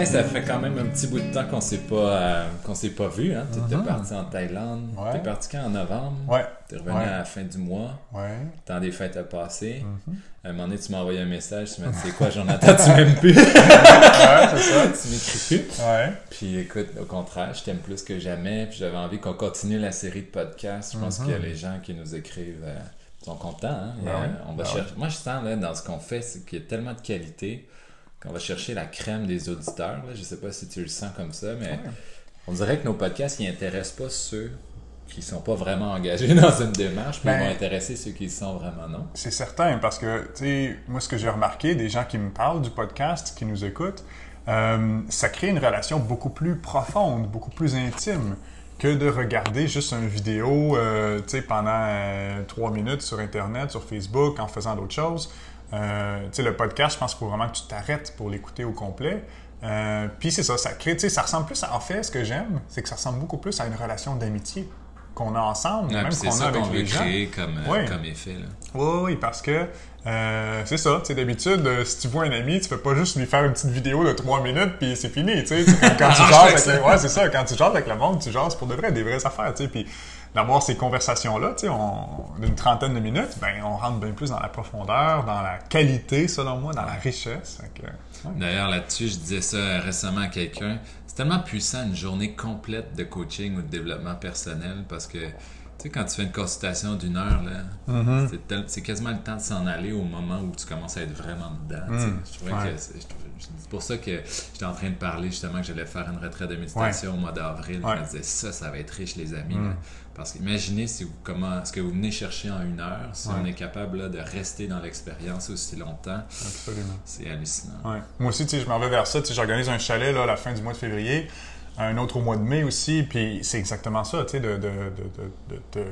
Martin, ça fait quand même un petit bout de temps qu'on s'est pas euh, qu'on s'est pas vu. Hein? Tu étais Mhm. parti en Thaïlande. Ouais. T'es parti quand en novembre? Ouais. T'es revenu Ouais. à la fin du mois. Ouais. Le temps des fêtes a passé. Mhm. À un moment donné, tu m'as envoyé un message. Tu m'as dit, c'est quoi, Jonathan, tu m'aimes plus? ouais, c'est ça. tu m'écris plus. Ouais. Puis écoute, au contraire, je t'aime plus que jamais. Puis j'avais envie qu'on continue la série de podcasts. Je pense Mhm. que les gens qui nous écrivent euh, sont contents. Hein? Ben Euh, oui. on va Ben chercher... Moi, je sens là, dans ce qu'on fait, c'est qu'il y a tellement de qualité qu'on va chercher la crème des auditeurs. Là. Je sais pas si tu le sens comme ça, mais Ouais. on dirait que nos podcasts, ils intéressent pas ceux qui sont pas vraiment engagés dans une démarche, ils Ben- vont intéresser ceux qui le sont vraiment non. C'est certain, parce que, tu sais, moi, ce que j'ai remarqué, des gens qui me parlent du podcast, qui nous écoutent, euh, ça crée une relation beaucoup plus profonde, beaucoup plus intime que de regarder juste une vidéo, euh, tu sais, pendant euh, trois minutes sur Internet, sur Facebook, en faisant d'autres choses. Euh, tu sais, le podcast, je pense qu'il faut vraiment que tu t'arrêtes pour l'écouter au complet. Euh, Puis c'est ça, ça crée, tu sais, ça ressemble plus, à, en fait, ce que j'aime, c'est que ça ressemble beaucoup plus à une relation d'amitié qu'on a ensemble, Ouais, même qu'on a avec les gens. comme, euh, Ouais. comme effet. Là. Oui, oui, parce que euh, c'est ça, tu sais, d'habitude, euh, si tu vois un ami, tu fais pas juste lui faire une petite vidéo de trois minutes puis c'est fini, tu sais. Quand tu jases avec le, ouais, c'est ça, quand tu jases avec le monde, tu jases pour de vrai, des vraies affaires, tu sais. Puis d'avoir ces conversations-là, tu sais, on- d'une trentaine de minutes, ben, on rentre bien plus dans la profondeur, dans la qualité, selon moi, dans la richesse. Ouais. D'ailleurs, là-dessus, je disais ça récemment à quelqu'un. C'est tellement puissant une journée complète de coaching ou de développement personnel parce que, tu sais, quand tu fais une consultation d'une heure, là, Mm-hmm. c'est tel- quasiment le temps de s'en aller au moment où tu commences à être vraiment dedans. Mm. Je trouvais Ouais. que c'est je pour ça que j'étais en train de parler justement que j'allais faire une retraite de méditation au mois d'avril. Je me disais, ça, ça va être riche, les amis. Mm. Parce qu'imaginez si vous, comment, ce que vous venez chercher en une heure, si Ouais. on est capable là, de rester dans l'expérience aussi longtemps, Absolument. c'est hallucinant. Ouais. Moi aussi, je m'en vais vers ça. J'organise un chalet là, à la fin du mois de février, un autre au mois de mai aussi, puis c'est exactement ça, de, de, de, de,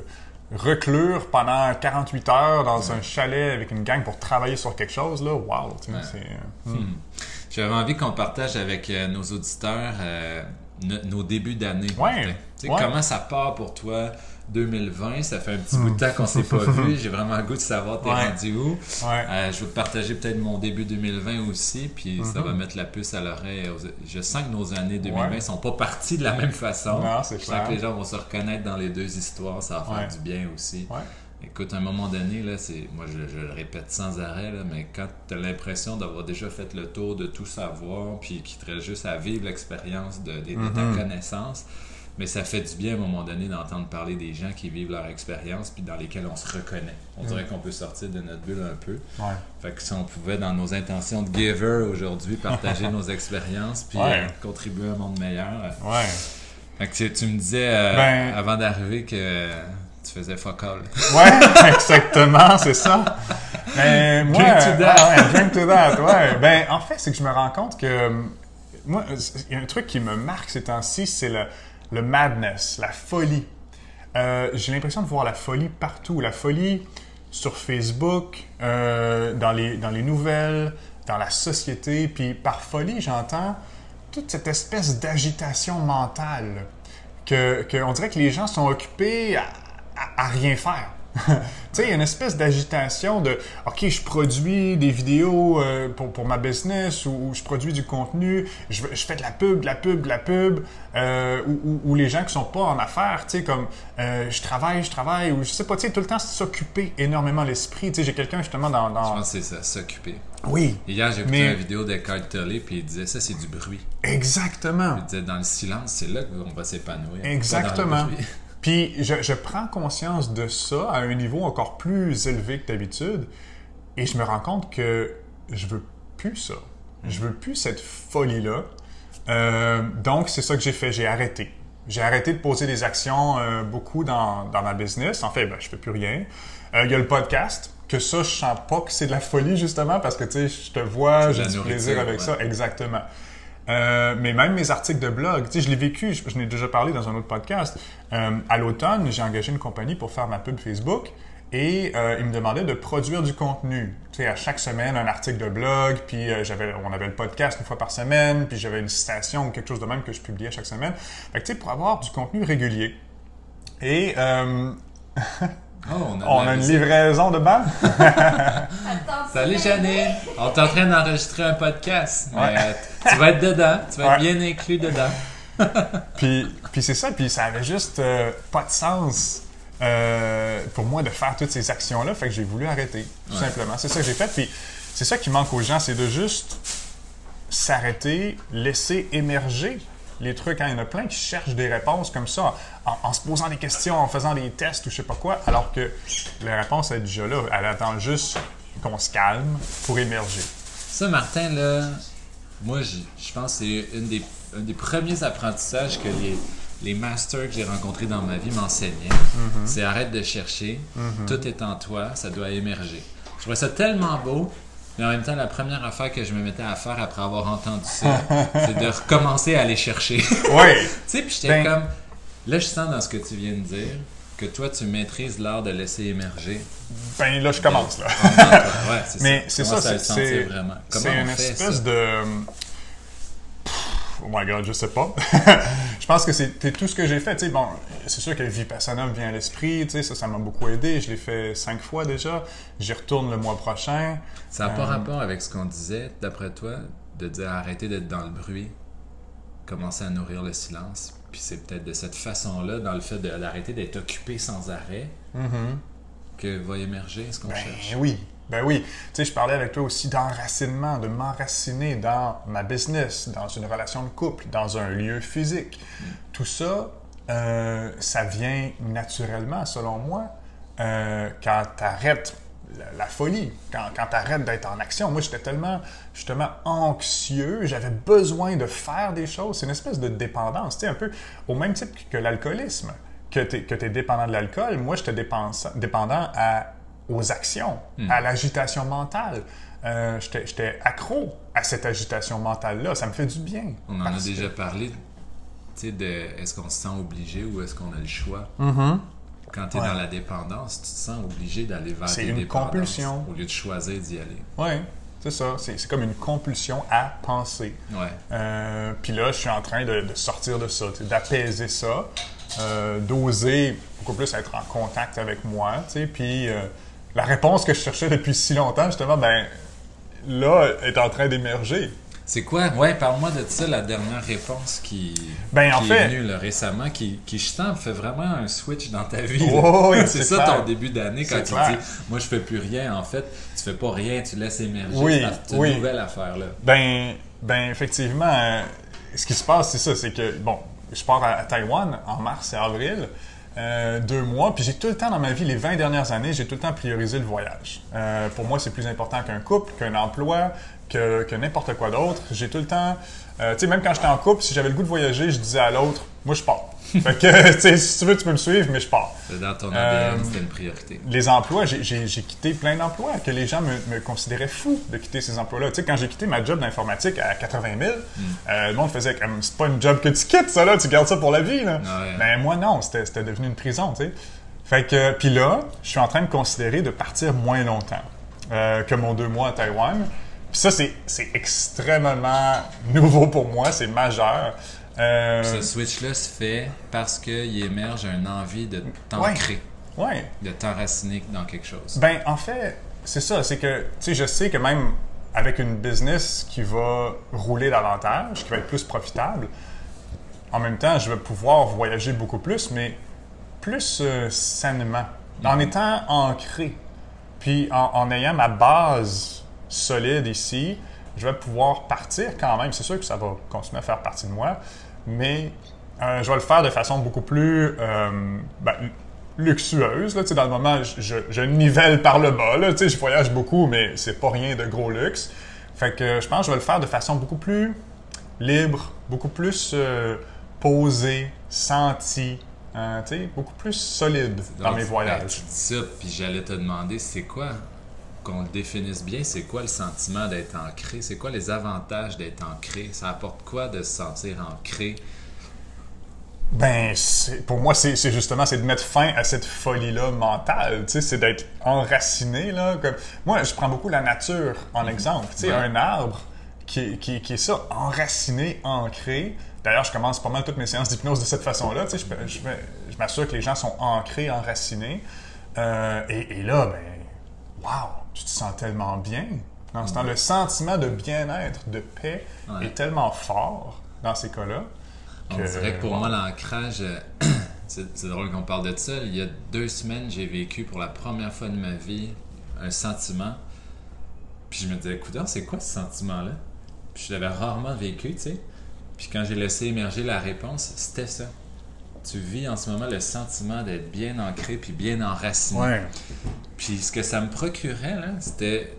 reclure pendant 48 heures dans un chalet avec une gang pour travailler sur quelque chose, là, wow, Ouais. euh, Hmm. J'avais envie qu'on partage avec euh, nos auditeurs euh, nos débuts d'année. Ouais, ouais. Comment ça part pour toi 2020? Ça fait un petit bout de temps qu'on s'est pas vu. J'ai vraiment le goût de savoir t'es Hmm. Ouais. rendu où. Ouais. Euh, je vais te partager peut-être mon début 2020 aussi, puis ça Mhm. va mettre la puce à l'oreille. Je sens que nos années 2020 Ouais. sont pas parties de la même façon. Non, Je sens que les gens vont se reconnaître dans les deux histoires, ça va faire Ouais. du bien aussi. Écoute, à un moment donné, là, c'est, moi je, je le répète sans arrêt, là, mais quand tu as l'impression d'avoir déjà fait le tour de tout savoir, puis qu'il te reste juste à vivre l'expérience de, de- de ta Mhm. connaissance, mais ça fait du bien à un moment donné d'entendre parler des gens qui vivent leur expérience, puis dans lesquels on se reconnaît. On dirait qu'on peut sortir de notre bulle un peu. Ouais. Fait que si on pouvait, dans nos intentions de giver aujourd'hui, partager nos expériences, puis Ouais. euh, contribuer à un monde meilleur. euh. Ouais. Fait que tu, tu me disais euh, Ben- avant d'arriver que tu faisais fuck all. Ouais, exactement, c'est ça. Ben, moi, Drink to that. ah ouais, drink to that, ouais. Ben, en fait, c'est que je me rends compte que, euh, moi, il y a un truc qui me marque ces temps-ci, c'est le, le madness, la folie. Euh, J'ai l'impression de voir la folie partout. La folie sur Facebook, euh, dans, les, dans les nouvelles, dans la société. Puis par folie, j'entends toute cette espèce d'agitation mentale que, que on dirait que les gens sont occupés à, à- à rien faire. tu sais, il y a une espèce d'agitation de OK, je produis des vidéos euh, pour, pour ma business ou, ou je produis du contenu, je, je fais de la pub, de la pub, de la pub, euh, ou, ou- ou les gens qui sont pas en affaires, tu sais, comme euh, je travaille, je travaille, ou je sais pas, tu sais, tout le temps s'occuper énormément l'esprit. Tu sais, j'ai quelqu'un justement dans. Je dans... pense que c'est ça, s'occuper. Oui, Hier, j'ai écouté Mais- une vidéo d'Eckhart Tolle, puis il disait ça, c'est du bruit. exactement. Il disait dans le silence, c'est là qu'on va s'épanouir. Exactement. Puis je, je prends conscience de ça à un niveau encore plus élevé que d'habitude et je me rends compte que je veux plus ça. Je veux plus cette folie-là. Euh, donc, c'est ça que j'ai fait. J'ai arrêté. J'ai arrêté de poser des actions euh, beaucoup dans, dans ma business. En fait, ben, je fais plus rien. Euh, Il y a le podcast, que ça, je sens pas que c'est de la folie, justement, parce que, tu sais, je te vois, j'ai du plaisir avec ouais. ça. Exactement. Euh, mais même mes articles de blog, tu sais, je l'ai vécu, je, je n'ai déjà parlé dans un autre podcast. Euh, à l'automne, j'ai engagé une compagnie pour faire ma pub Facebook et euh, ils me demandaient de produire du contenu. Tu sais, à chaque semaine, un article de blog, puis on avait le podcast une fois par semaine, puis j'avais une citation ou quelque chose de même que je publiais chaque semaine. Fait que, tu sais, pour avoir du contenu régulier. Et Oh, on a, On a une livraison de balles? Salut Janine! On est en train d'enregistrer un podcast. Mais Ouais. euh, tu vas être dedans. Tu vas être Ouais. bien inclus dedans. Puis, puis c'est ça, puis ça avait juste euh, pas de sens euh, pour moi de faire toutes ces actions-là, fait que j'ai voulu arrêter, tout Ouais. simplement. C'est ça que j'ai fait, puis c'est ça qui manque aux gens, c'est de juste s'arrêter, laisser émerger les trucs. Hein. Il y en a plein qui cherchent des réponses comme ça, en, en se posant des questions, en faisant des tests ou je sais pas quoi, alors que la réponse est déjà là. Elle attend juste qu'on se calme pour émerger. Ça, Martin, là, moi, je je pense que c'est une des, un des premiers apprentissages que les, les masters que j'ai rencontrés dans ma vie m'enseignaient. C'est arrête de chercher. Tout est en toi. Ça doit émerger. Je trouvais ça tellement beau. Mais en même temps, la première affaire que je me mettais à faire après avoir entendu ça, c'est de recommencer à aller chercher. tu Oui, sais, puis j'étais Ben- comme. Là, je sens dans ce que tu viens de dire que toi, tu maîtrises l'art de laisser émerger. ben là, je commence, là. Ouais, c'est Mais c'est Tu ça, c'est vraiment? C'est une espèce de. Oh my god, je sais pas. je pense que c'est tout ce que j'ai fait. Tu sais, bon, c'est sûr que Vipassana me vient à l'esprit. Ça, ça m'a beaucoup aidé. Je l'ai fait cinq fois déjà. J'y retourne le mois prochain. Ça n'a pas Euh, rapport avec ce qu'on disait, d'après toi, de dire arrêter d'être dans le bruit, commencer à nourrir le silence. Puis c'est peut-être de cette façon-là, dans le fait d'arrêter d'être occupé sans arrêt, que va émerger ce qu'on Ben cherche? oui, ben oui. Tu sais, je parlais avec toi aussi d'enracinement, de m'enraciner dans ma business, dans une relation de couple, dans un lieu physique. Tout ça, euh, ça vient naturellement, selon moi, euh, quand tu arrêtes la, folie, quand, quand tu arrêtes d'être en action. Moi, j'étais tellement, justement, anxieux, j'avais besoin de faire des choses. C'est une espèce de dépendance, tu sais, un peu au même type que l'alcoolisme. Que tu es, dépendant de l'alcool, moi, j'étais dépendant à, aux actions, à l'agitation mentale. Euh, j'étais accro à cette agitation mentale-là. Ça me fait du bien. On en a Parce que- déjà parlé, de est-ce qu'on se sent obligé ou est-ce qu'on a le choix? Quand tu es Ouais. dans la dépendance, tu te sens obligé d'aller vers des une compulsion. au lieu de choisir d'y aller. Oui, c'est ça. C'est comme une compulsion à penser. Ouais. Euh, Puis là, je suis en train de, de sortir de ça, d'apaiser ça, euh, d'oser beaucoup plus être en contact avec moi. Puis la réponse que je cherchais depuis si longtemps, justement, ben là, est en train d'émerger. C'est quoi? Ouais, parle-moi de ça, la dernière réponse qui, Ben, en qui fait- est venue là, récemment, qui, qui, je sens, fait vraiment un switch dans ta vie. Oh, oui, c'est ça clair. ton début d'année quand tu clair. dis Moi, je fais plus rien. En fait, tu fais pas rien, tu laisses émerger Oui, cette oui. nouvelle affaire-là. Ben, ben effectivement, euh, ce qui se passe, c'est ça, c'est que, bon, je pars à, à Taïwan en mars et avril, euh, deux mois, puis j'ai tout le temps dans ma vie, les 20 dernières années, j'ai tout le temps priorisé le voyage. Euh, pour moi, c'est plus important qu'un couple, qu'un emploi, que, que n'importe quoi d'autre. J'ai tout le temps, euh, tu sais, même quand j'étais en couple, si j'avais le goût de voyager, je disais à l'autre, moi je pars. fait que, tu sais, si tu veux, tu peux me suivre, mais je pars. Dans ton ADN, Euh, c'était une priorité. Les emplois, j'ai- quitté plein d'emplois que les gens me, me considéraient fou de quitter ces emplois-là. Tu sais, quand j'ai quitté ma job d'informatique à 80 000, euh, le monde faisait comme c'est pas une job que tu quittes, ça là, tu gardes ça pour la vie. Là. Ouais. Ben moi non, c'était devenu une prison, tu sais. Fait que, puis là, je suis en train de considérer de partir moins longtemps euh, que mon deux mois à Taïwan. Puis ça, c'est c'est extrêmement nouveau pour moi, c'est majeur. Euh, Ce switch-là se fait parce qu'il émerge une envie de t'ancrer, ouais. de t'enraciner dans quelque chose. Ben, en fait, c'est ça. C'est que, tu sais, je sais que même avec une business qui va rouler davantage, qui va être plus profitable, en même temps, je vais pouvoir voyager beaucoup plus, mais plus euh, sainement, en étant ancré. Puis en, en ayant ma base solide ici, je vais pouvoir partir quand même. C'est sûr que ça va continuer à faire partie de moi, mais euh, je vais le faire de façon beaucoup plus euh, ben, luxueuse. Là, dans le moment, je, je- je nivelle par le bas. Là, je voyage beaucoup, mais c'est pas rien de gros luxe. Fait que je pense que je vais le faire de façon beaucoup plus libre, beaucoup plus euh, posée, sentie, hein, beaucoup plus solide dans mes voyages. tu dis ça, puis j'allais te demander, c'est quoi, qu'on le définisse bien, c'est quoi le sentiment d'être ancré? C'est quoi les avantages d'être ancré? Ça apporte quoi de se sentir ancré? Ben, pour moi, c'est justement c'est de mettre fin à cette folie-là mentale. Tu sais, c'est d'être enraciné là. Comme moi, je prends beaucoup la nature en exemple. Tu sais, Ouais. un arbre qui, qui, qui est ça, enraciné, ancré. D'ailleurs, je commence pas mal toutes mes séances d'hypnose de cette façon-là. Tu sais, je, je, je m'assure que les gens sont ancrés, enracinés. Euh, et, et là, ben, wow, tu te sens tellement bien. Dans ce temps, le sentiment de bien-être, de paix Ouais. est tellement fort dans ces cas-là. On que- dirait que pour moi, l'ancrage, euh, c'est c'est drôle qu'on parle de ça. Il y a deux semaines, j'ai vécu pour la première fois de ma vie un sentiment. Puis je me disais, écoute, c'est quoi ce sentiment-là? Puis je l'avais rarement vécu, tu sais. Puis quand j'ai laissé émerger la réponse, c'était ça. Tu vis en ce moment le sentiment d'être bien ancré puis bien enraciné. Ouais. Puis ce que ça me procurait, là, c'était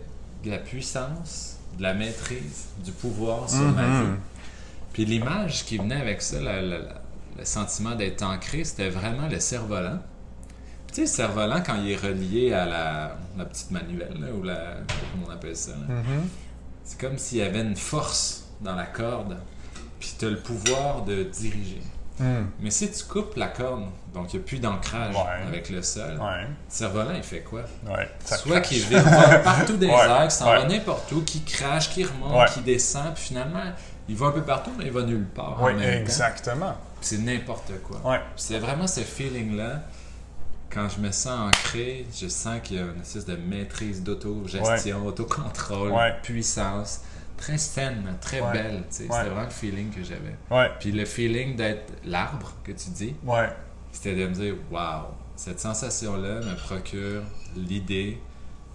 de la puissance, de la maîtrise, du pouvoir sur ma Mhm. vie. Puis l'image qui venait avec ça, la- la- la- le sentiment d'être ancré, c'était vraiment le cerf-volant. Puis tu sais, le cerf-volant, quand il est relié à la, petite manuelle, là, ou la... comment on appelle ça? Mhm. C'est comme s'il y avait une force dans la corde, puis tu as le pouvoir de diriger. Mm. Mais si tu coupes la corde, donc il n'y a plus d'ancrage Ouais. avec le sol, Ouais. le cerf-volant, il fait quoi? Ouais. Soit qu'il va partout des Ouais, airs, qu'il s'en ouais. va n'importe où, qu'il crache, qu'il remonte, Ouais. qu'il descend, puis finalement, il va un peu partout, mais il va nulle part. Oui, exactement. C'est n'importe quoi. C'est vraiment ce feeling-là. Quand je me sens ancré, je sens qu'il y a une espèce de maîtrise d'auto-gestion, autocontrôle, Ouais. puissance. Très saine, très Ouais. belle. C'était vraiment le feeling que j'avais. Ouais. Puis le feeling d'être l'arbre que tu dis, Ouais. c'était de me dire waouh, cette sensation-là me procure l'idée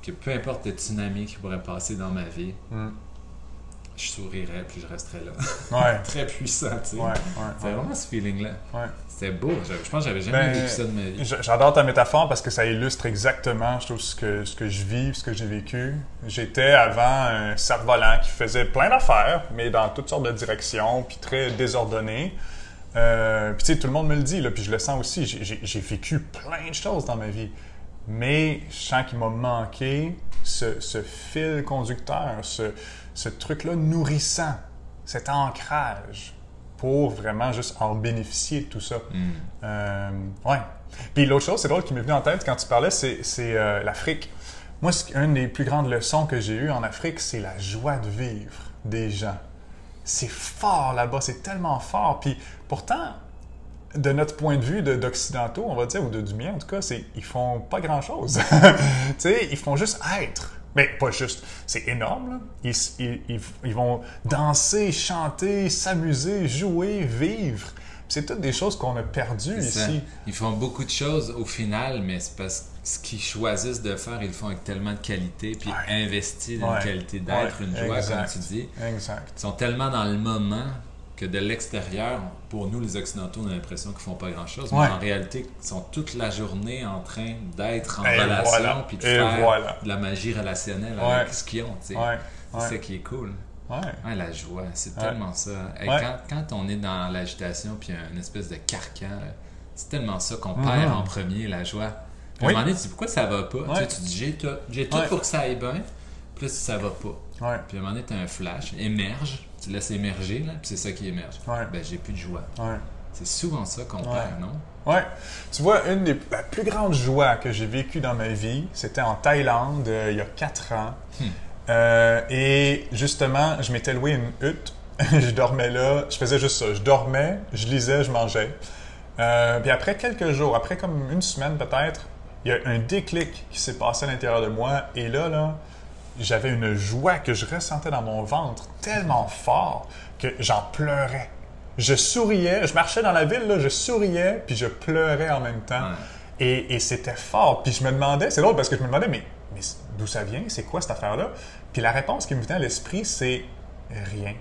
que peu importe le tsunami qui pourrait passer dans ma vie, Mm. Je sourirais puis je resterais là. Ouais. Très puissant, tu sais. Ouais. C'était Ouais. vraiment ce feeling-là. Ouais. C'était beau. Je, je pense que j'avais jamais Ben, vécu ça de ma vie. J'adore ta métaphore parce que ça illustre exactement, je trouve, ce que, ce que je vis, ce que j'ai vécu. J'étais avant un cerf-volant qui faisait plein d'affaires, mais dans toutes sortes de directions, puis très désordonné. Euh, puis tu sais, tout le monde me le dit, là, puis je le sens aussi. J'ai vécu plein de choses dans ma vie. Mais je sens qu'il m'a manqué ce, ce fil conducteur, ce, ce truc-là nourrissant, cet ancrage pour vraiment juste en bénéficier de tout ça. Hmm. Euh, ouais. Puis l'autre chose, c'est drôle qui m'est venu en tête quand tu parlais, c'est euh, l'Afrique. Moi, une des plus grandes leçons que j'ai eues en Afrique, c'est la joie de vivre des gens. C'est fort là-bas, c'est tellement fort. Puis pourtant, de notre point de vue de- d'occidentaux, on va dire, ou de, du mien en tout cas, c'est ils font pas grand-chose. tu sais, ils font juste être. Mais pas juste. C'est énorme, là. Ils, ils- ils- ils vont danser, chanter, s'amuser, jouer, vivre. C'est toutes des choses qu'on a perdues ça. ici. Ils font beaucoup de choses au final, mais c'est parce que ce qu'ils choisissent de faire, ils le font avec tellement de qualité, puis Ouais. investis dans Ouais. une qualité d'être, Ouais, une joie, exact. comme tu dis. Exact. Ils sont tellement dans le moment que de l'extérieur, pour nous les Occidentaux, on a l'impression qu'ils font pas grand-chose, Ouais. mais en réalité, ils sont toute la journée en train d'être en Et relation, voilà. puis de Et faire voilà. de la magie relationnelle Ouais. avec ce qu'ils ont. tu sais. Ouais. C'est Ouais. ça qui est cool. Ouais. Ouais, la joie, c'est Ouais. tellement ça. Et Ouais. quand, quand on est dans l'agitation, puis une espèce de carcan, c'est tellement ça qu'on perd en premier, la joie. Puis à un moment donné, tu dis pourquoi ça va pas? Tu sais, Ouais. Tu, dis j'ai tout, j'ai tout Ouais. pour que ça aille bien, puis là, ça va pas. Ouais. Puis à un moment donné, tu as un flash, émerge, tu laisses émerger, là, puis c'est ça qui émerge. Ouais. Ben, j'ai plus de joie. Ouais. C'est souvent ça qu'on perd, non? Ouais. Tu vois, une des la plus grandes joies que j'ai vécues dans ma vie, c'était en Thaïlande euh, il y a quatre ans. Hmm. Euh, et justement, je m'étais loué une hutte. je dormais là. Je faisais juste ça. Je dormais, je lisais, je mangeais. Euh, puis après quelques jours, après comme une semaine peut-être, il y a un déclic qui s'est passé à l'intérieur de moi. Et là, là, j'avais une joie que je ressentais dans mon ventre tellement fort que j'en pleurais. Je souriais, je marchais dans la ville, là, je souriais, puis je pleurais en même temps. Ouais. Et, et c'était fort. Puis je me demandais, c'est drôle parce que je me demandais, mais, mais d'où ça vient? C'est quoi cette affaire-là? Puis la réponse qui me venait à l'esprit, c'est rien.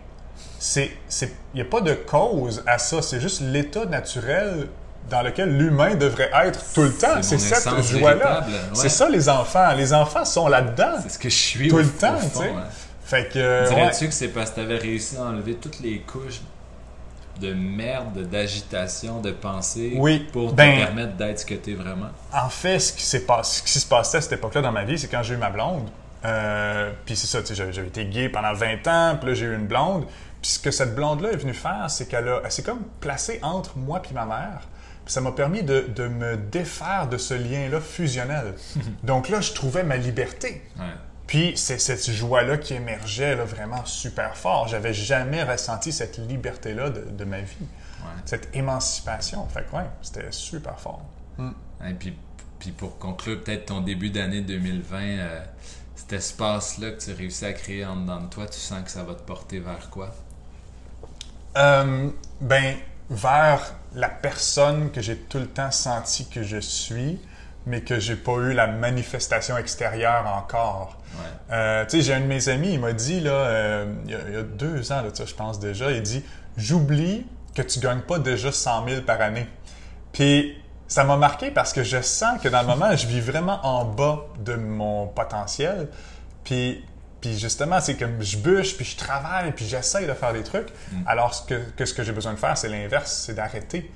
C'est, c'est, il n'y a pas de cause à ça. C'est juste l'état naturel dans lequel l'humain devrait être tout le temps. C'est cette joie-là. ouais. C'est ça les enfants. Les enfants sont là-dedans. C'est ce que je suis Tout au, le temps, tu sais. ouais. Fait que. euh, Dirais-tu ouais. que c'est parce que tu avais réussi à enlever toutes les couches de merde, d'agitation, de pensée Oui, pour te ben- permettre d'être ce que tu es vraiment? En fait, ce qui, ce se passait à cette époque-là dans ma vie, c'est quand j'ai eu ma blonde. Euh, puis c'est ça, tu sais, j'avais, j'avais été gay pendant 20 ans, puis là, j'ai eu une blonde. Puis ce que cette blonde-là est venue faire, c'est qu'elle a, elle s'est comme placée entre moi puis ma mère. Ça m'a permis de, de me défaire de ce lien-là fusionnel. Donc là, je trouvais ma liberté. Ouais. Puis c'est cette joie-là qui émergeait là, vraiment super fort. J'avais jamais ressenti cette liberté-là de, de ma vie, Ouais. cette émancipation. Fait que ouais, c'était super fort. Et puis puis pour conclure peut-être ton début d'année 2020, euh, cet espace-là que tu as réussi à créer en dedans de toi, tu sens que ça va te porter vers quoi? Euh, ben, vers la personne que j'ai tout le temps senti que je suis, mais que j'ai pas eu la manifestation extérieure encore. Euh, tu sais, j'ai un de mes amis, il m'a dit, là, euh, il, y a, deux ans, là, je pense déjà, il dit J'oublie que tu gagnes pas déjà 100 000 par année. Puis ça m'a marqué parce que je sens que dans le moment, je vis vraiment en bas de mon potentiel. Puis, puis justement, c'est que je bûche, puis je travaille, puis j'essaye de faire des trucs. Mm. Alors que, que, ce que j'ai besoin de faire, c'est l'inverse, c'est d'arrêter.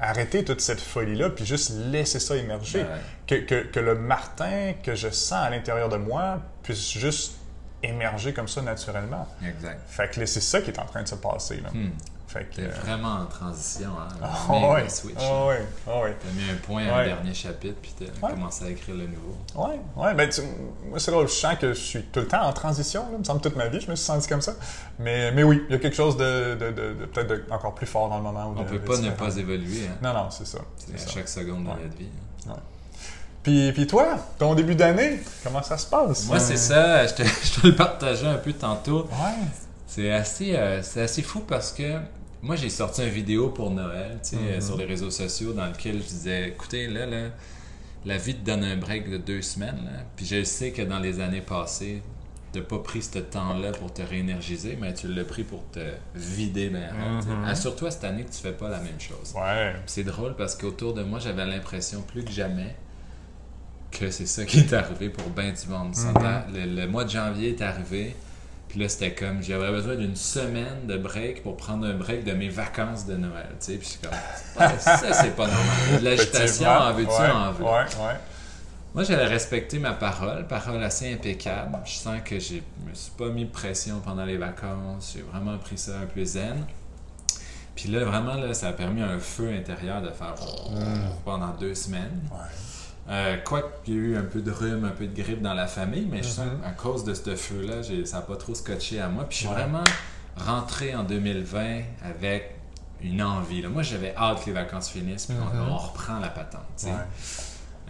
Arrêter toute cette folie-là, puis juste laisser ça émerger. Que, que, que, le Martin que je sens à l'intérieur de moi puisse juste émerger comme ça naturellement. Exact. Fait que c'est ça qui est en train de se passer. Là. Mm. Fait que, vraiment en transition. Hein? Oh, ouais. switch. Oh, ouais. Oh, ouais. T'as mis un point à un dernier chapitre, puis t'as commencé à écrire le nouveau. Oui, ouais. Ben, moi, c'est là où je sens que je suis tout le temps en transition. Là. Il me semble toute ma vie, je me suis senti comme ça. Mais, mais oui, il y a quelque chose de, de, de, peut-être encore plus fort dans le moment. Où On ne peut pas ne pas évoluer. Hein? Non, non, c'est ça. C'est à chaque seconde de notre vie. Hein. Puis, puis toi, ton début d'année, comment ça se passe? Moi, c'est ça. Je te, je te le partageais un peu tantôt. Ouais. C'est assez, euh, c'est assez fou parce que moi, j'ai sorti une vidéo pour Noël, tu sais, mm-hmm. sur les réseaux sociaux, dans lequel je disais, écoutez, là, là, la vie te donne un break de deux semaines, là. Puis je sais que dans les années passées, tu n'as pas pris ce temps-là pour te réénergiser, mais tu l'as pris pour te vider mm Assure-toi cette année que tu fais pas la même chose. Ouais. C'est drôle parce qu'autour de moi, j'avais l'impression plus que jamais que c'est ça qui est arrivé pour bien du monde. Mm-hmm. le, mois de janvier est arrivé, puis là, c'était comme, j'avais besoin d'une semaine de break pour prendre un break de mes vacances de Noël. Tu sais, puis je comme, ça, c'est pas normal. L'agitation, en veux-tu, en veux. Ouais, ouais. Moi, j'avais respecté ma parole, parole assez impeccable. Je sens que je me suis pas mis de pression pendant les vacances. J'ai vraiment pris ça un peu zen. Puis là, vraiment, là, ça a permis un feu intérieur de faire mm. pendant deux semaines. Ouais. Euh, quoi qu'il y ait eu un peu de rhume, un peu de grippe dans la famille, mais je sens mm-hmm. qu'à cause de ce feu-là, ça n'a pas trop scotché à moi. Puis je suis vraiment rentré en 2020 avec une envie. Moi, j'avais hâte que les vacances finissent, puis on, mm-hmm. reprend la patente.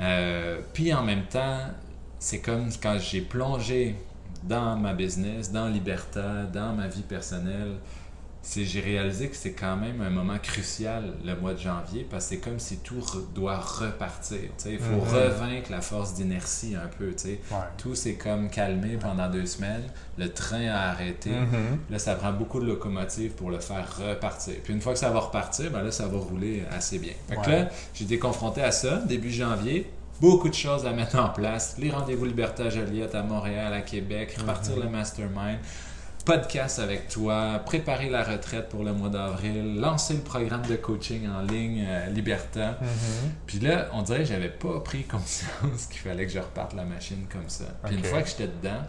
Euh, puis en même temps, c'est comme quand j'ai plongé dans ma business, dans Liberta, dans ma vie personnelle, j'ai réalisé que c'est quand même un moment crucial le mois de janvier parce que c'est comme si tout doit repartir. Il faut mhm. revaincre la force d'inertie un peu. Tout s'est comme calmé pendant deux semaines. Le train a arrêté. Mhm. Là, ça prend beaucoup de locomotives pour le faire repartir. Puis une fois que ça va repartir, ben là, ça va rouler assez bien. Fait là, j'ai été confronté à ça début janvier beaucoup de choses à mettre en place. Les rendez-vous Liberté à Joliette, à Montréal, à Québec, repartir mhm. le mastermind, podcast avec toi, préparer la retraite pour le mois d'avril, lancer le programme de coaching en ligne euh, Liberta. Mm-hmm. Puis là, on dirait que j'avais pas pris conscience qu'il fallait que je reparte la machine comme ça. Puis une fois que j'étais dedans,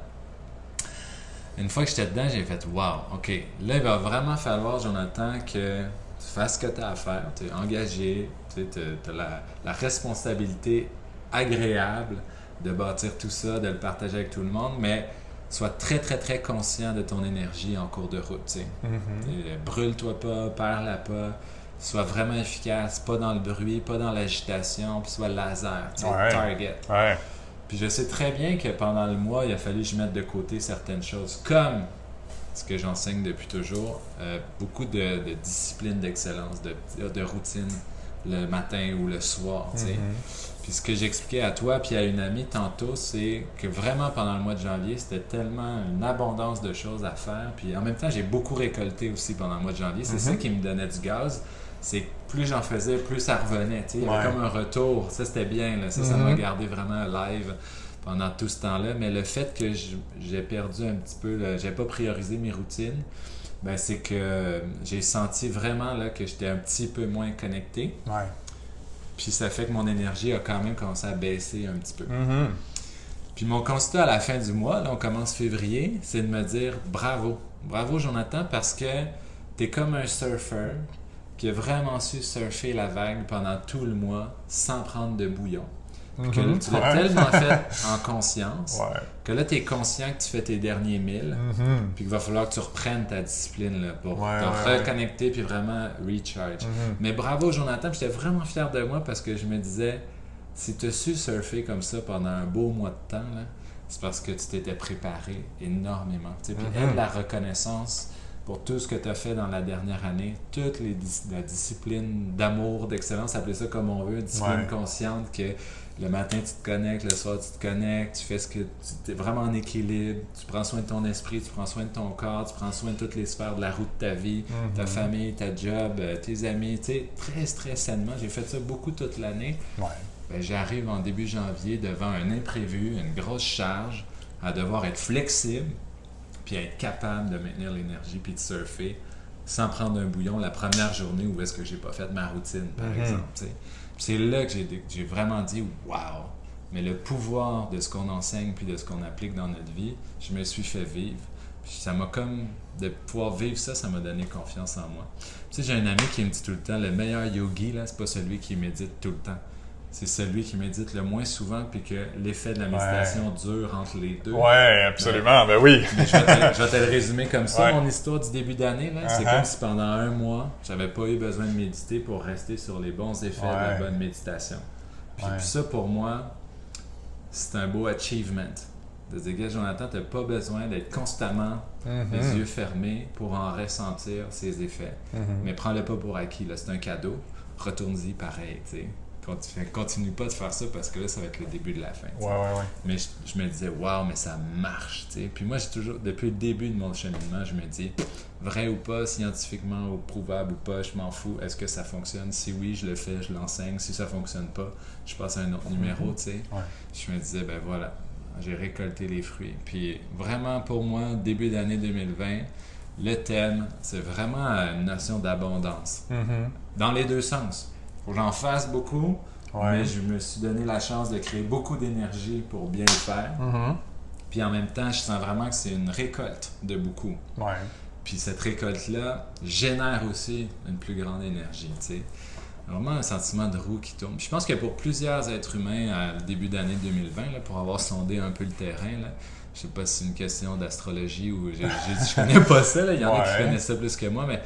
une fois que j'étais dedans, j'ai fait Wow, OK, là, il va vraiment falloir, Jonathan, que tu fasses ce que tu as à faire. Tu es engagé, tu as, la, la responsabilité agréable de bâtir tout ça, de le partager avec tout le monde, mais sois très, très, très conscient de ton énergie en cours de route. Mm-hmm. Brûle-toi pas, perds-la pas. Sois vraiment efficace, pas dans le bruit, pas dans l'agitation, puis sois laser, target. Puis je sais très bien que pendant le mois, il a fallu que je mette de côté certaines choses, comme ce que j'enseigne depuis toujours, euh, beaucoup de, de discipline d'excellence, de, de, routine le matin ou le soir. Mm-hmm. Puis ce que j'expliquais à toi puis à une amie tantôt, c'est que vraiment pendant le mois de janvier, c'était tellement une abondance de choses à faire. Puis en même temps, j'ai beaucoup récolté aussi pendant le mois de janvier. C'est ça mhm. qui me donnait du gaz. C'est que plus j'en faisais, plus ça revenait. Il y avait comme un retour. Ça, c'était bien. Là. Ça, ça m'a mhm. gardé vraiment live pendant tout ce temps-là. Mais le fait que j'ai perdu un petit peu, j'ai pas priorisé mes routines, ben, c'est que j'ai senti vraiment là, que j'étais un petit peu moins connecté. Ouais. Puis ça fait que mon énergie a quand même commencé à baisser un petit peu. Mm-hmm. Puis mon constat à la fin du mois, là, on commence février, c'est de me dire bravo. Bravo, Jonathan, parce que tu es comme un surfeur qui a vraiment su surfer la vague pendant tout le mois sans prendre de bouillon que mhm. tu l'as tellement fait en conscience que là, tu es conscient que tu fais tes derniers milles, mhm. puis qu'il va falloir que tu reprennes ta discipline là, pour te reconnecter puis vraiment recharge. Mhm. Mais bravo, Jonathan, j'étais vraiment fier de moi parce que je me disais, si tu as su surfer comme ça pendant un beau mois de temps, là, c'est parce que tu t'étais préparé énormément. Puis Mhm. aide la reconnaissance pour tout ce que tu as fait dans la dernière année, toute les, la discipline d'amour, d'excellence, appelez ça comme on veut, discipline Ouais. consciente que le matin tu te connectes, le soir tu te connectes, tu fais ce que tu es vraiment en équilibre, tu prends soin de ton esprit, tu prends soin de ton corps, tu prends soin de toutes les sphères de la route de ta vie, ta Mhm. famille, ta job, euh, tes amis, tu sais, très très sainement. J'ai fait ça beaucoup toute l'année. Ouais. Ben, j'arrive en début janvier devant un imprévu, une grosse charge, à devoir être flexible, puis être capable de maintenir l'énergie, puis de surfer sans prendre un bouillon la première journée où est-ce que j'ai pas fait ma routine, par exemple. tu sais. Puis C'est là que j'ai vraiment dit wow. Mais le pouvoir de ce qu'on enseigne puis de ce qu'on applique dans notre vie, je me suis fait vivre. Puis ça m'a comme de pouvoir vivre ça, ça m'a donné confiance en moi. Tu sais, j'ai un ami qui me dit tout le temps, le meilleur yogi là, c'est pas celui qui médite tout le temps. C'est celui qui médite le moins souvent puis que l'effet de la méditation dure entre les deux. Ouais, absolument. Ben oui. Je, vais te, je vais te le résumer comme ça, Ouais. mon histoire du début d'année. là. C'est Uh-huh. comme si pendant un mois, j'avais pas eu besoin de méditer pour rester sur les bons effets de la bonne méditation. Puis, ça, pour moi, c'est un beau achievement. De dire, gars, Jonathan, t'as pas besoin d'être constamment Mhm. les yeux fermés pour en ressentir ses effets. Mhm. Mais prends-le pas pour acquis, là. C'est un cadeau. Retourne-y pareil, tu sais. Continue, continue pas de faire ça parce que là, ça va être le début de la fin. tu sais. Ouais, ouais, ouais. Mais je, je me disais, waouh, mais ça marche, tu sais. Puis moi, j'ai toujours, depuis le début de mon cheminement, je me dis, vrai ou pas, scientifiquement ou prouvable ou pas, je m'en fous. Est-ce que ça fonctionne? Si oui, je le fais, je l'enseigne. Si ça fonctionne pas, je passe à un autre numéro, tu sais. Ouais. Je me disais, ben voilà, j'ai récolté les fruits. Puis vraiment, pour moi, début d'année 2020, le thème, c'est vraiment une notion d'abondance. Mhm. Dans les deux sens. Faut que j'en fasse beaucoup, Ouais. mais je me suis donné la chance de créer beaucoup d'énergie pour bien le faire. Mhm. Puis en même temps, je sens vraiment que c'est une récolte de beaucoup. Ouais. Puis cette récolte-là génère aussi une plus grande énergie. Vraiment un sentiment de roue qui tourne. Puis je pense que pour plusieurs êtres humains, à le début d'année 2020, là, pour avoir sondé un peu le terrain, là, je sais pas si c'est une question d'astrologie ou je connais pas ça, là. il y en a qui connaissent ça plus que moi, mais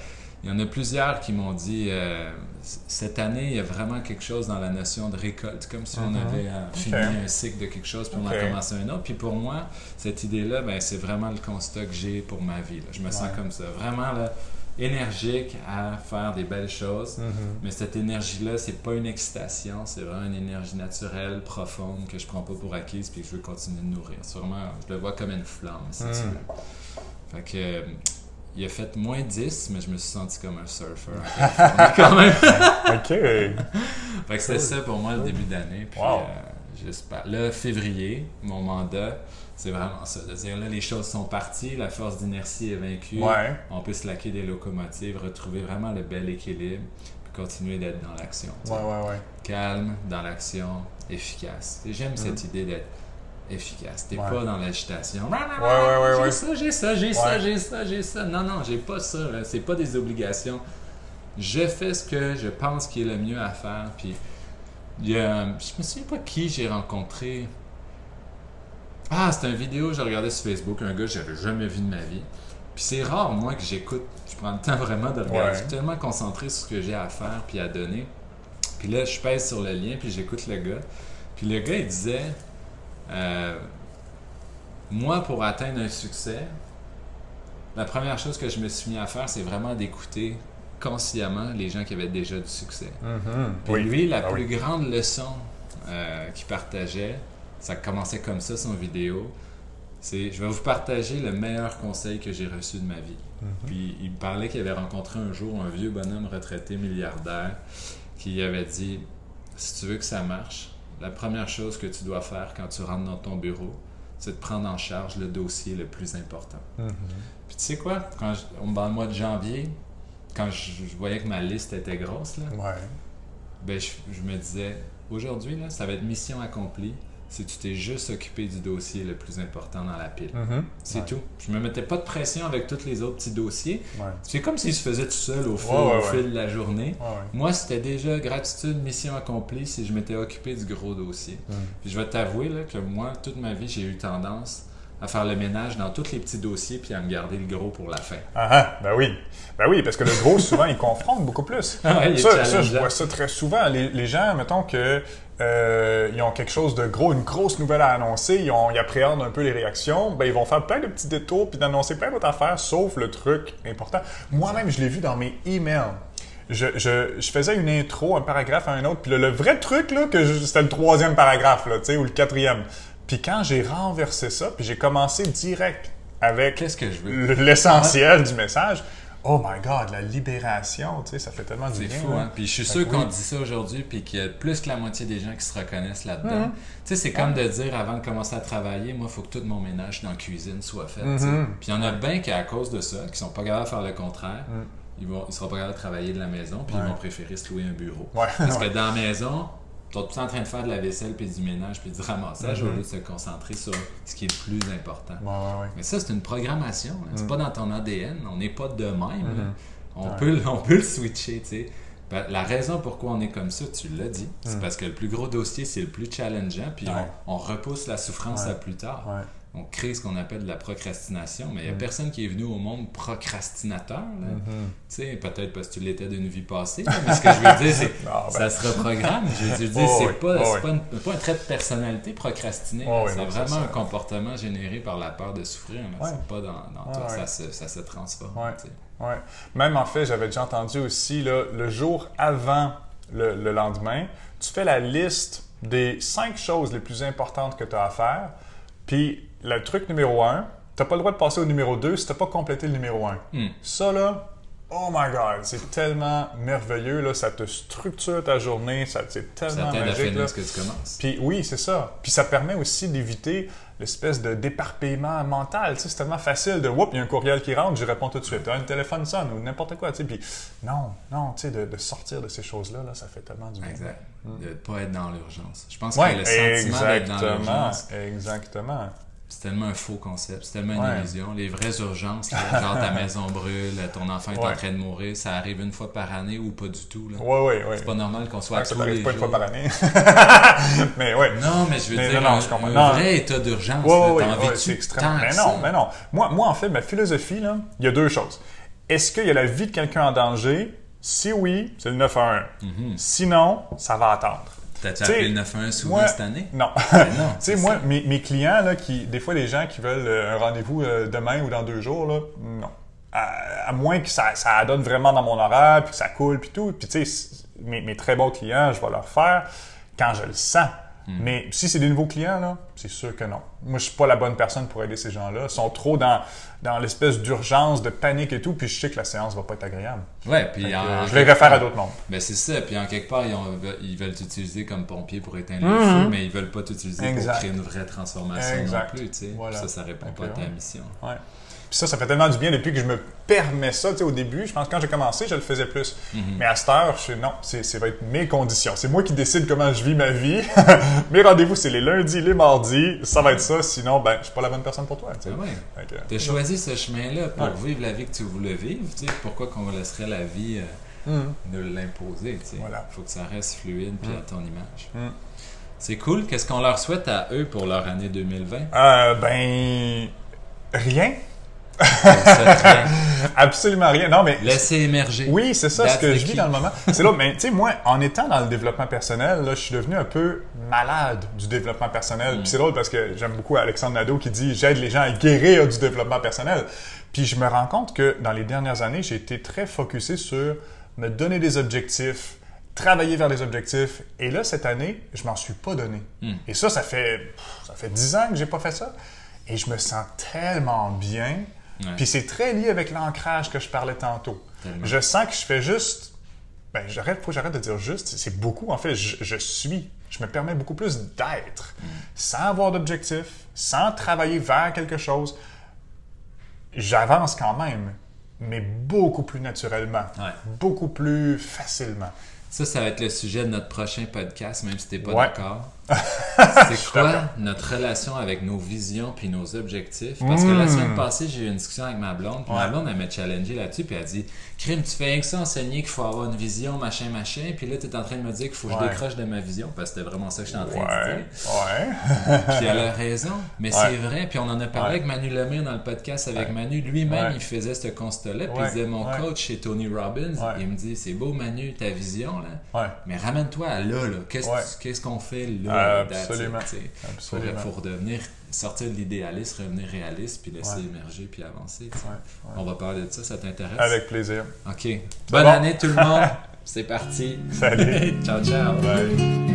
il y en a plusieurs qui m'ont dit euh, cette année, il y a vraiment quelque chose dans la notion de récolte, comme si on Mhm. avait euh, fini un cycle de quelque chose puis on Ok. en commençait un autre. Puis pour moi, cette idée-là, ben, c'est vraiment le constat que j'ai pour ma vie. là. Je me sens comme ça, vraiment là, énergique à faire des belles choses. Mhm. Mais cette énergie-là, c'est pas une excitation, c'est vraiment une énergie naturelle, profonde, que je prends pas pour acquise puis que je veux continuer de nourrir. C'est vraiment, je le vois comme une flamme, si tu Mm. veux. Fait que, euh, il a fait moins 10, mais je me suis senti comme un surfer. quand même. OK. Fait que c'était ça pour moi le début d'année. Puis, Wow. euh, j'espère. Là, février, mon mandat, c'est vraiment ça. De dire là, les choses sont parties, la force d'inertie est vaincue. Ouais. On peut se laquer des locomotives, retrouver vraiment le bel équilibre, puis continuer d'être dans l'action. Ouais, ouais, ouais. Calme, dans l'action, efficace. Et J'aime cette idée d'être efficace. T'es. Ouais. pas dans l'agitation. Ouais, ouais, ouais, J'ai ça, j'ai ça, j'ai ça, j'ai ça, j'ai ça. Non, non, j'ai pas ça. C'est pas des obligations. Je fais ce que je pense qui est le mieux à faire. Puis, il y a, je me souviens pas qui j'ai rencontré. Ah, c'était une vidéo que j'ai regardé sur Facebook, un gars que j'avais jamais vu de ma vie. Puis c'est rare, moi, que j'écoute. Je prends le temps vraiment de regarder. Je suis tellement concentré sur ce que j'ai à faire puis à donner. Puis là, je pèse sur le lien, puis j'écoute le gars. Puis le gars, il disait euh, Moi, pour atteindre un succès, la première chose que je me suis mis à faire, c'est vraiment d'écouter consciemment les gens qui avaient déjà du succès. Mhm. Puis Oui. lui, la Ah plus oui. grande leçon euh, qu'il partageait, ça commençait comme ça son vidéo, c'est je vais vous partager le meilleur conseil que j'ai reçu de ma vie. Mhm. Puis il parlait qu'il avait rencontré un jour un vieux bonhomme retraité milliardaire qui avait dit si tu veux que ça marche, la première chose que tu dois faire quand tu rentres dans ton bureau, c'est de prendre en charge le dossier le plus important. Mhm. Puis tu sais quoi, quand je- dans le mois de janvier, quand je, je voyais que ma liste était grosse, là, Ouais. ben, je, je me disais, aujourd'hui, là, ça va être mission accomplie si tu t'es juste occupé du dossier le plus important dans la pile. Mhm. C'est Ouais. tout. Je me mettais pas de pression avec tous les autres petits dossiers. Ouais. C'est comme s'il se faisait tout seul au fil, Ouais, au fil de la journée. Moi, c'était déjà gratitude, mission accomplie si je m'étais occupé du gros dossier. Mhm. Puis je vais t'avouer que moi, toute ma vie, j'ai eu tendance à faire le ménage dans tous les petits dossiers puis à me garder le gros pour la fin. Ah, ah, ben oui. Ben oui, parce que le gros, souvent, il confronte beaucoup plus. Ah ouais, ça, ça, je vois ça très souvent. Les, les gens, mettons que euh, ils ont quelque chose de gros, une grosse nouvelle à annoncer, ils, ont, ils appréhendent un peu les réactions, ben ils vont faire plein de petits détours puis d'annoncer plein d'autres affaires, sauf le truc important. Moi-même, je l'ai vu dans mes emails. Je, je, je faisais une intro, un paragraphe à un autre, puis le, le vrai truc, là, que c'était le troisième paragraphe, là, ou le quatrième. Puis quand j'ai renversé ça, puis j'ai commencé direct avec Qu'est-ce que je veux? l- l'essentiel du message. Oh my God, la libération, tu sais, ça fait tellement du C'est bien. fou, là. hein? Puis je suis sûr qu'on oui. dit ça aujourd'hui, puis qu'il y a plus que la moitié des gens qui se reconnaissent là-dedans. Mhm. Tu sais, c'est comme de dire avant de commencer à travailler, moi, il faut que tout mon ménage dans la cuisine soit fait. Mhm. Puis il y en a bien qui, à cause de ça, qui sont pas capables de faire le contraire, Mhm. ils ils seront pas capables de travailler de la maison, puis Ouais. ils vont préférer se louer un bureau. Ouais, Parce que dans la maison, tu tout temps en train de faire de la vaisselle, puis du ménage, puis du ramassage, Mhm. au lieu de se concentrer sur ce qui est le plus important. Ouais, ouais, ouais. Mais ça, c'est une programmation. là. C'est pas dans ton ADN. On n'est pas de même. Mhm. On, peut, le- on peut le switcher, tu sais. Ben, la raison pourquoi on est comme ça, tu l'as dit, c'est Mhm. parce que le plus gros dossier, c'est le plus challengeant, puis on, on repousse la souffrance à plus tard. On crée ce qu'on appelle de la procrastination, mais il n'y a personne qui est venu au monde procrastinateur. Mhm. Tu sais, peut-être parce que tu l'étais d'une vie passée, là, mais ce que je veux dire, c'est ça ben. se reprogramme. Je veux dire, Oh, c'est oui. pas, Oh, pas, une- pas un trait de personnalité procrastiner. Oh, oui, c'est vraiment ça. un comportement généré par la peur de souffrir. Ouais. C'est pas dans, toi, ouais. ça, se, ça se transforme. Ouais. Même en fait, j'avais déjà entendu aussi, là, le jour avant le, le lendemain, tu fais la liste des cinq choses les plus importantes que tu as à faire. Puis le truc numéro un, tu n'as pas le droit de passer au numéro 2 si tu n'as pas complété le numéro 1. Hmm. Ça, là, oh my God, c'est tellement merveilleux. Là, ça te structure ta journée, ça, c'est Ça tellement à magique. là. ce que tu commences. Puis oui, c'est ça. Puis ça permet aussi d'éviter l'espèce de d'éparpillement mental. Tu sais, c'est tellement facile de, whoop, il y a un courriel qui rentre, je réponds tout de suite. Un téléphone sonne ou n'importe quoi. Tu sais. Puis non, non, tu sais, de, de sortir de ces choses-là, là, ça fait tellement du bien. Exact. De ne pas être dans l'urgence. Je pense Ouais, que le sentiment d'être dans exactement, l'urgence, exactement. C'est tellement un faux concept, c'est tellement une illusion. Les vraies urgences, là, genre ta maison brûle, ton enfant est en train de mourir, ça arrive une fois par année ou pas du tout. Là. Ouais, ouais, ouais. C'est pas normal qu'on soit ça tous les pas une fois par année. mais ouais. Non, mais je veux Mais dire, non, un, un vrai état d'urgence, Ouais, c'est extrêmement. Mais non, mais non. Moi, moi, en fait, ma philosophie, là, il y a deux choses. Est-ce qu'il y a la vie de quelqu'un en danger? Si oui, c'est le 911. Mhm. Sinon, ça va attendre. T'as-tu appelé le 911 souvent moi- cette année? Non. Ben non, Tu sais, moi, mes, mes clients, là, qui, des fois, les gens qui veulent euh, un rendez-vous euh, demain ou dans deux jours, là, non. À, à moins que ça, ça donne vraiment dans mon horaire, puis que ça coule, puis tout. Puis, tu sais, mes, mes très bons clients, je vais leur faire quand je le sens. Hmm. Mais si c'est des nouveaux clients, là, c'est sûr que non. Moi, je suis pas la bonne personne pour aider ces gens-là. Ils sont trop dans, dans l'espèce d'urgence, de panique et tout, puis je sais que la séance va pas être agréable. Ouais, puis en- euh, en je les quelque réfère à d'autres mondes. Ben c'est ça, puis en quelque part, ils, ont- ils veulent t'utiliser comme pompier pour éteindre le feu, mais ils veulent pas t'utiliser pour créer une vraie transformation Exact. non plus, tu sais. Voilà. Ça, ça répond pas à ta ouais. mission. Ouais. Puis ça, ça fait tellement du bien depuis que je me permets ça. Tu sais, au début, je pense que quand j'ai commencé, je le faisais plus. Mhm. Mais à cette heure, je suis non, c'est, ça va être mes conditions. C'est moi qui décide comment je vis ma vie. mes rendez-vous, c'est les lundis, les mardis. Ça va être ça. Sinon, ben, je suis pas la bonne personne pour toi. Tu sais. Ah ouais. T'as choisi ce chemin-là pour Ouais. vivre la vie que tu voulais vivre, tu sais. Pourquoi qu'on laisserait la vie euh, Mhm. nous l'imposer, tu sais? Voilà. Faut que ça reste fluide puis Mm. à ton image. Mm. C'est cool. Qu'est-ce qu'on leur souhaite à eux pour leur année 2020? Euh, ben, rien. Absolument rien. Non, mais Laisser émerger. Oui, c'est ça ce que je vis dans le moment. C'est là, mais tu sais, moi, en étant dans le développement personnel, là, je suis devenu un peu malade du développement personnel. Mm. Puis c'est drôle parce que j'aime beaucoup Alexandre Nadeau qui dit j'aide les gens à guérir du développement personnel. Puis je me rends compte que dans les dernières années, j'ai été très focusé sur me donner des objectifs, travailler vers des objectifs. Et là, cette année, je m'en suis pas donné. Mm. Et ça, ça fait ça fait dix ans que j'ai pas fait ça. Et je me sens tellement bien. Ouais. Puis c'est très lié avec l'ancrage que je parlais tantôt. Tellement. Je sens que je fais juste. Ben, j'arrête, faut que j'arrête de dire juste. C'est beaucoup, en fait. Je, je suis. Je me permets beaucoup plus d'être. Sans avoir d'objectif, sans travailler vers quelque chose. J'avance quand même, mais beaucoup plus naturellement. Ouais. Beaucoup plus facilement. Ça, ça va être le sujet de notre prochain podcast, même si t'es pas Ouais. d'accord. C'est quoi notre relation avec nos visions puis nos objectifs? Parce que la Mm. semaine passée, j'ai eu une discussion avec ma blonde, puis ma blonde, elle m'a challengé là-dessus, puis elle a dit Crime, tu fais rien que ça enseigner qu'il faut avoir une vision, machin, machin, puis là, tu es en train de me dire qu'il faut que je décroche de ma vision, parce que c'était vraiment ça que j'étais en train de Ouais, dire. ouais. Puis elle a raison, mais c'est vrai. Puis on en a parlé avec Manu Lemire dans le podcast avec. Manu. Lui-même, il faisait ce constat-là. Puis il disait Mon coach chez Tony Robbins, il me dit C'est beau, Manu, ta vision, là. Ouais, Mais ramène-toi à là, là. Qu'est-ce qu'on fait là? It, Absolument. absolument. faut redevenir, sortir de l'idéaliste, revenir réaliste, puis laisser Ouais. émerger, puis avancer. ouais. On va parler de ça, ça t'intéresse? Avec plaisir. Ok. Bonne bon? année tout le monde. C'est parti. Salut. ciao, ciao. Bye.